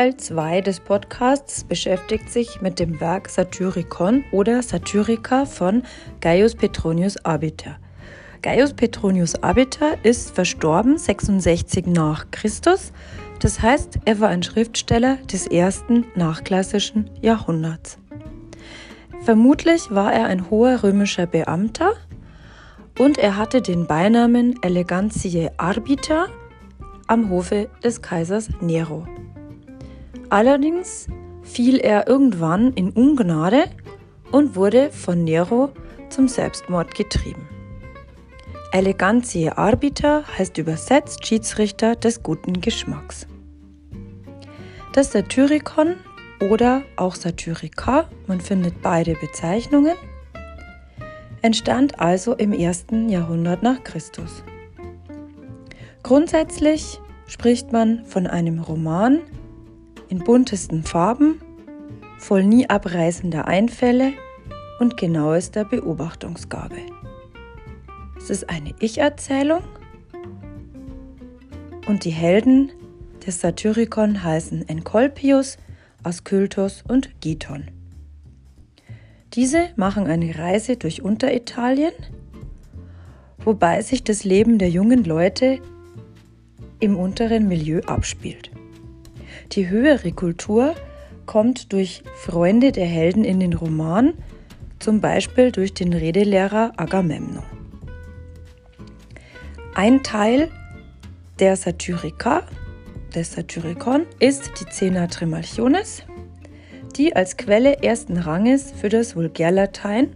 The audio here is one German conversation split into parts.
Teil 2 des Podcasts beschäftigt sich mit dem Werk Satyricon oder Satyrica von Gaius Petronius Arbiter. Gaius Petronius Arbiter ist verstorben 66 nach Christus, das heißt, er war ein Schriftsteller des ersten nachklassischen Jahrhunderts. Vermutlich war er ein hoher römischer Beamter und er hatte den Beinamen Elegantiae Arbiter am Hofe des Kaisers Nero. Allerdings fiel er irgendwann in Ungnade und wurde von Nero zum Selbstmord getrieben. Elegantiae Arbiter heißt übersetzt Schiedsrichter des guten Geschmacks. Das Satyricon oder auch Satyrica, man findet beide Bezeichnungen, entstand also im ersten Jahrhundert nach Christus. Grundsätzlich spricht man von einem Roman in buntesten Farben, voll nie abreißender Einfälle und genauester Beobachtungsgabe. Es ist eine Ich-Erzählung und die Helden des Satyricon heißen Enkolpius, Askultos und Giton. Diese machen eine Reise durch Unteritalien, wobei sich das Leben der jungen Leute im unteren Milieu abspielt. Die höhere Kultur kommt durch Freunde der Helden in den Roman, zum Beispiel durch den Redelehrer Agamemnon. Ein Teil der Satyrika, des Satyrikon, ist die Cena Trimalchiones, die als Quelle ersten Ranges für das Vulgärlatein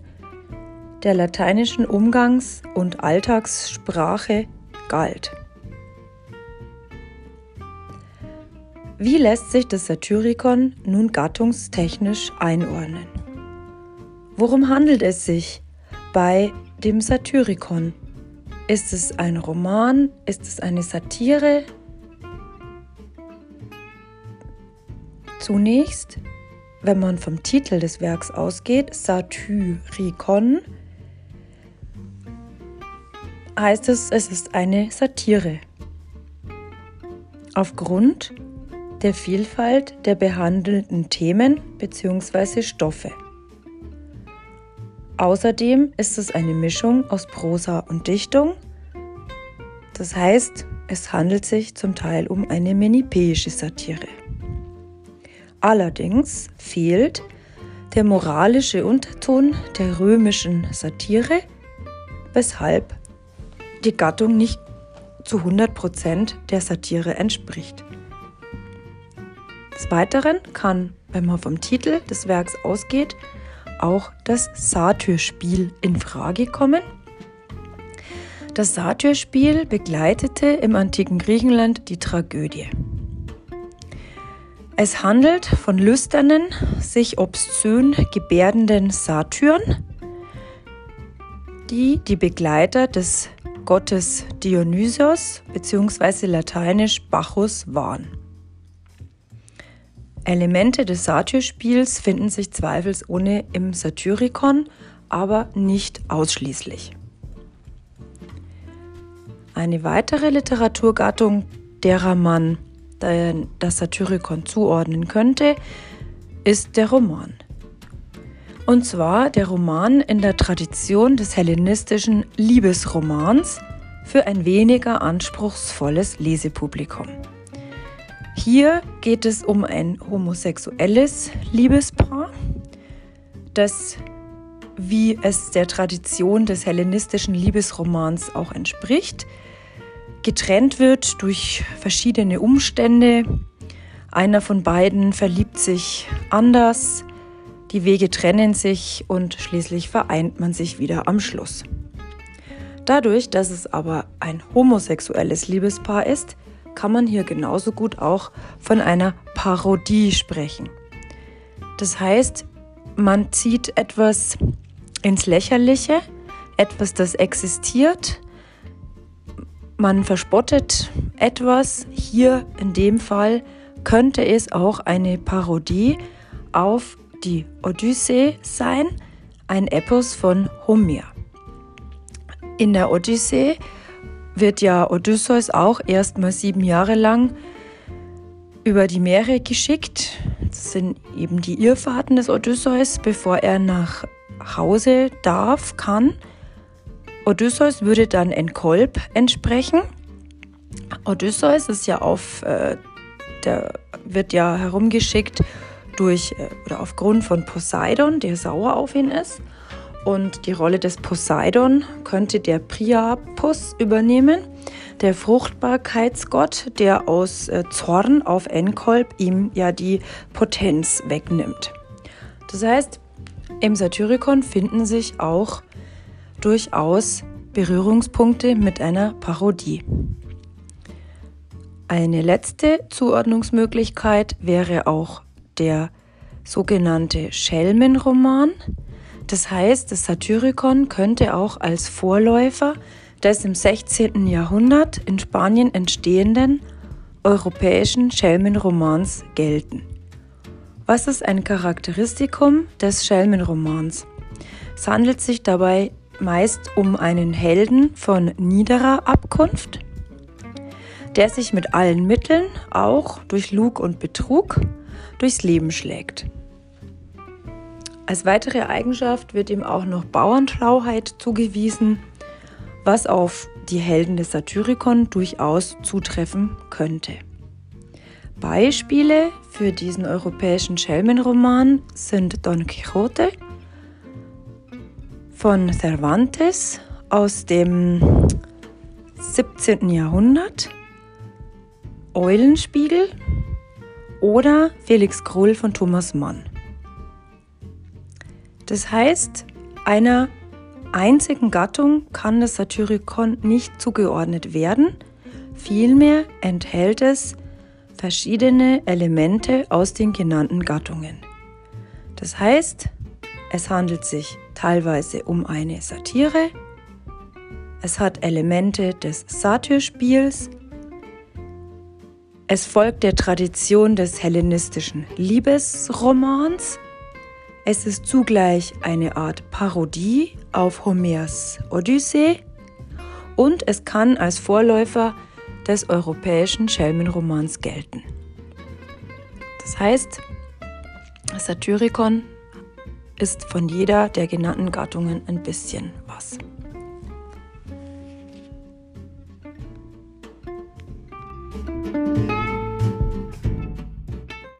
der lateinischen Umgangs- und Alltagssprache galt. Wie lässt sich das Satyricon nun gattungstechnisch einordnen? Worum handelt es sich bei dem Satyricon? Ist es ein Roman? Ist es eine Satire? Zunächst, wenn man vom Titel des Werks ausgeht, Satyricon, heißt es, es ist eine Satire. Aufgrund der Vielfalt der behandelten Themen bzw. Stoffe. Außerdem ist es eine Mischung aus Prosa und Dichtung. Das heißt, es handelt sich zum Teil um eine menipäische Satire. Allerdings fehlt der moralische Unterton der römischen Satire, weshalb die Gattung nicht zu 100% der Satire entspricht. Des Weiteren kann, wenn man vom Titel des Werks ausgeht, auch das Satyrspiel in Frage kommen. Das Satyrspiel begleitete im antiken Griechenland die Tragödie. Es handelt von lüsternen, sich obszön gebärdenden Satyren, die die Begleiter des Gottes Dionysos bzw. lateinisch Bacchus waren. Elemente des Satyrspiels finden sich zweifelsohne im Satyricon, aber nicht ausschließlich. Eine weitere Literaturgattung, derer man das Satyricon zuordnen könnte, ist der Roman. Und zwar der Roman in der Tradition des hellenistischen Liebesromans für ein weniger anspruchsvolles Lesepublikum. Hier geht es um ein homosexuelles Liebespaar, das, wie es der Tradition des hellenistischen Liebesromans auch entspricht, getrennt wird durch verschiedene Umstände. Einer von beiden verliebt sich anders, die Wege trennen sich und schließlich vereint man sich wieder am Schluss. Dadurch, dass es aber ein homosexuelles Liebespaar ist, kann man hier genauso gut auch von einer Parodie sprechen. Das heißt, man zieht etwas ins Lächerliche, etwas, das existiert, man verspottet etwas. Hier in dem Fall könnte es auch eine Parodie auf die Odyssee sein, ein Epos von Homer. In der Odyssee wird ja Odysseus auch erst mal sieben Jahre lang über die Meere geschickt. Das sind eben die Irrfahrten des Odysseus, bevor er nach Hause darf, kann. Odysseus würde dann Kolb entsprechen. Odysseus ist ja auf, äh, der wird ja herumgeschickt durch äh, oder aufgrund von Poseidon, der sauer auf ihn ist. Und die Rolle des Poseidon könnte der Priapus übernehmen, der Fruchtbarkeitsgott, der aus äh, Zorn auf Enkolb ihm ja die Potenz wegnimmt. Das heißt, im Satyricon finden sich auch durchaus Berührungspunkte mit einer Parodie. Eine letzte Zuordnungsmöglichkeit wäre auch der sogenannte Schelmenroman. Das heißt, das Satyricon könnte auch als Vorläufer des im 16. Jahrhundert in Spanien entstehenden europäischen Schelmenromans gelten. Was ist ein Charakteristikum des Schelmenromans? Es handelt sich dabei meist um einen Helden von niederer Abkunft, der sich mit allen Mitteln, auch durch Lug und Betrug, durchs Leben schlägt. Als weitere Eigenschaft wird ihm auch noch Bauernschlauheit zugewiesen, was auf die Helden des Satyricon durchaus zutreffen könnte. Beispiele für diesen europäischen Schelmenroman sind Don Quixote von Cervantes aus dem 17. Jahrhundert, Eulenspiegel oder Felix Krull von Thomas Mann. Das heißt, einer einzigen Gattung kann das Satyricon nicht zugeordnet werden, vielmehr enthält es verschiedene Elemente aus den genannten Gattungen. Das heißt, es handelt sich teilweise um eine Satire, es hat Elemente des Satyrspiels, es folgt der Tradition des hellenistischen Liebesromans, es ist zugleich eine Art Parodie auf Homers Odyssee und es kann als Vorläufer des europäischen Schelmenromans gelten. Das heißt, Satyricon ist von jeder der genannten Gattungen ein bisschen